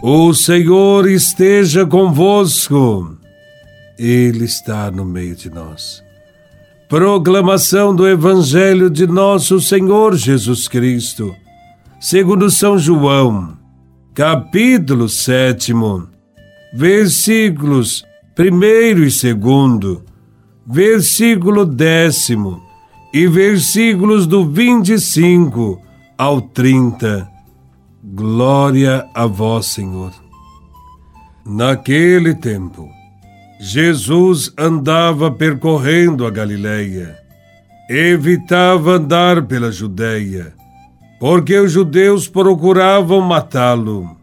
O Senhor esteja convosco. Ele está no meio de nós. Proclamação do Evangelho de Nosso Senhor Jesus Cristo, segundo São João, capítulo 7, versículos 1 e 2, versículo décimo e versículos do 25 ao 30 Glória a vós, Senhor. Naquele tempo, Jesus andava percorrendo a Galileia. Evitava andar pela Judéia, porque os judeus procuravam matá-lo.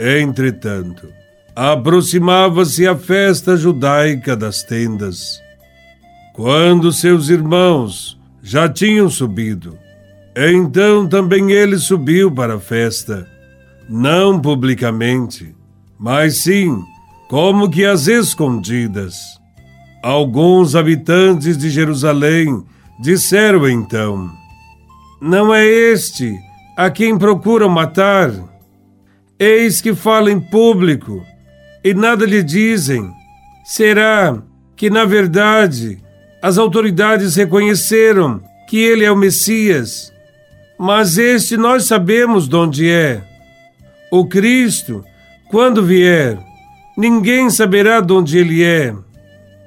Entretanto, aproximava-se a festa judaica das tendas. Quando seus irmãos já tinham subido, então também ele subiu para a festa, não publicamente, mas sim como que às escondidas. Alguns habitantes de Jerusalém disseram então: Não é este a quem procuram matar? Eis que fala em público e nada lhe dizem. Será que, na verdade, as autoridades reconheceram que ele é o Messias? Mas este nós sabemos de onde é. O Cristo, quando vier, ninguém saberá de onde ele é.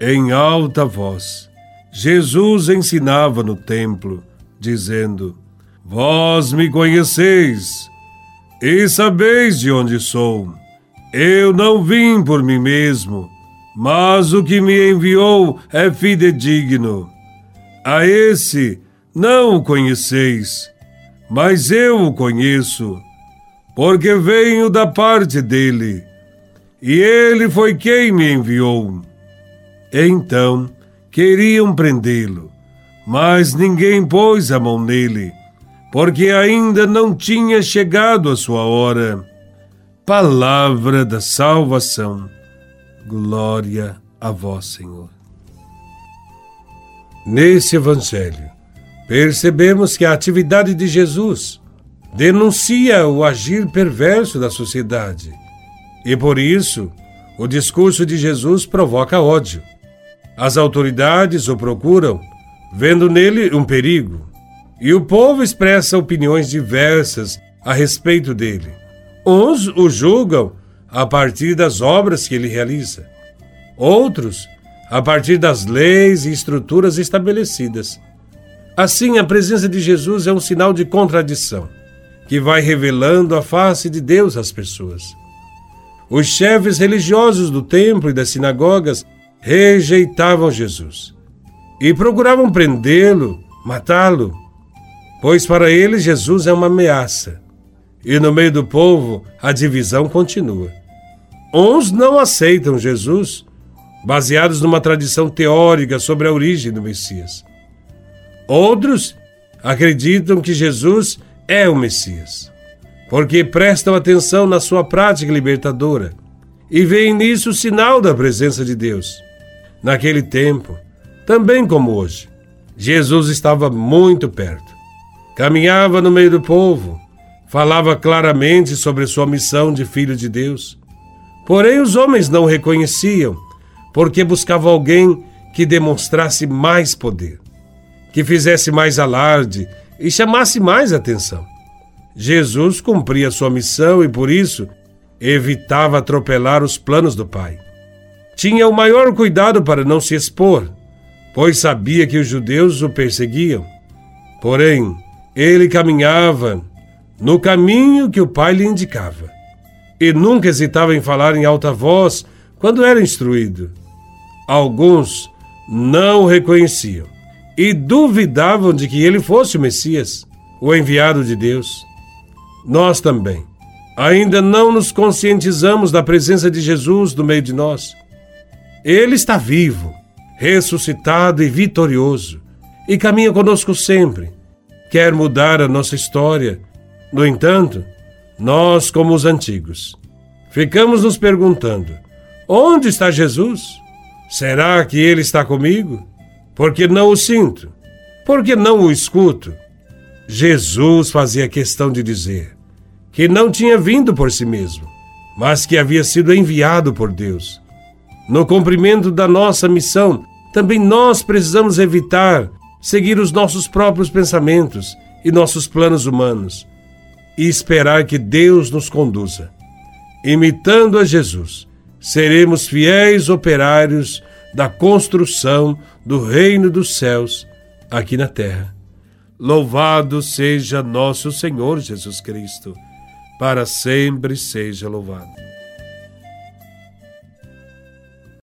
Em alta voz, Jesus ensinava no templo, dizendo: Vós me conheceis e sabeis de onde sou. Eu não vim por mim mesmo, mas o que me enviou é fidedigno. A esse não o conheceis mas eu o conheço, porque venho da parte dele, e ele foi quem me enviou. Então queriam prendê-lo, mas ninguém pôs a mão nele, porque ainda não tinha chegado a sua hora. Palavra da salvação. Glória a vós, Senhor. Nesse Evangelho, percebemos que a atividade de Jesus denuncia o agir perverso da sociedade. E por isso, o discurso de Jesus provoca ódio. As autoridades o procuram, vendo nele um perigo, e o povo expressa opiniões diversas a respeito dele. Uns o julgam a partir das obras que ele realiza, outros a partir das leis e estruturas estabelecidas. Assim, a presença de Jesus é um sinal de contradição, que vai revelando a face de Deus às pessoas. Os chefes religiosos do templo e das sinagogas rejeitavam Jesus e procuravam prendê-lo, matá-lo, pois para eles Jesus é uma ameaça. E no meio do povo a divisão continua. Uns não aceitam Jesus, baseados numa tradição teórica sobre a origem do Messias. Outros acreditam que Jesus é o Messias, porque prestam atenção na sua prática libertadora e veem nisso o sinal da presença de Deus. Naquele tempo, também como hoje, Jesus estava muito perto. Caminhava no meio do povo, falava claramente sobre sua missão de filho de Deus. Porém, os homens não o reconheciam, porque buscavam alguém que demonstrasse mais poder que fizesse mais alarde e chamasse mais atenção. Jesus cumpria sua missão e, por isso, evitava atropelar os planos do Pai. Tinha o maior cuidado para não se expor, pois sabia que os judeus o perseguiam. Porém, ele caminhava no caminho que o Pai lhe indicava e nunca hesitava em falar em alta voz quando era instruído. Alguns não o reconheciam e duvidavam de que ele fosse o Messias, o enviado de Deus. Nós também ainda não nos conscientizamos da presença de Jesus no meio de nós. Ele está vivo, ressuscitado e vitorioso, e caminha conosco sempre. Quer mudar a nossa história. No entanto, nós, como os antigos, ficamos nos perguntando: onde está Jesus? Será que ele está comigo? Porque não o sinto, porque não o escuto. Jesus fazia questão de dizer que não tinha vindo por si mesmo, mas que havia sido enviado por Deus. No cumprimento da nossa missão, também nós precisamos evitar seguir os nossos próprios pensamentos e nossos planos humanos e esperar que Deus nos conduza. Imitando a Jesus, seremos fiéis operários da construção do reino dos céus aqui na terra. Louvado seja nosso Senhor Jesus Cristo, para sempre seja louvado.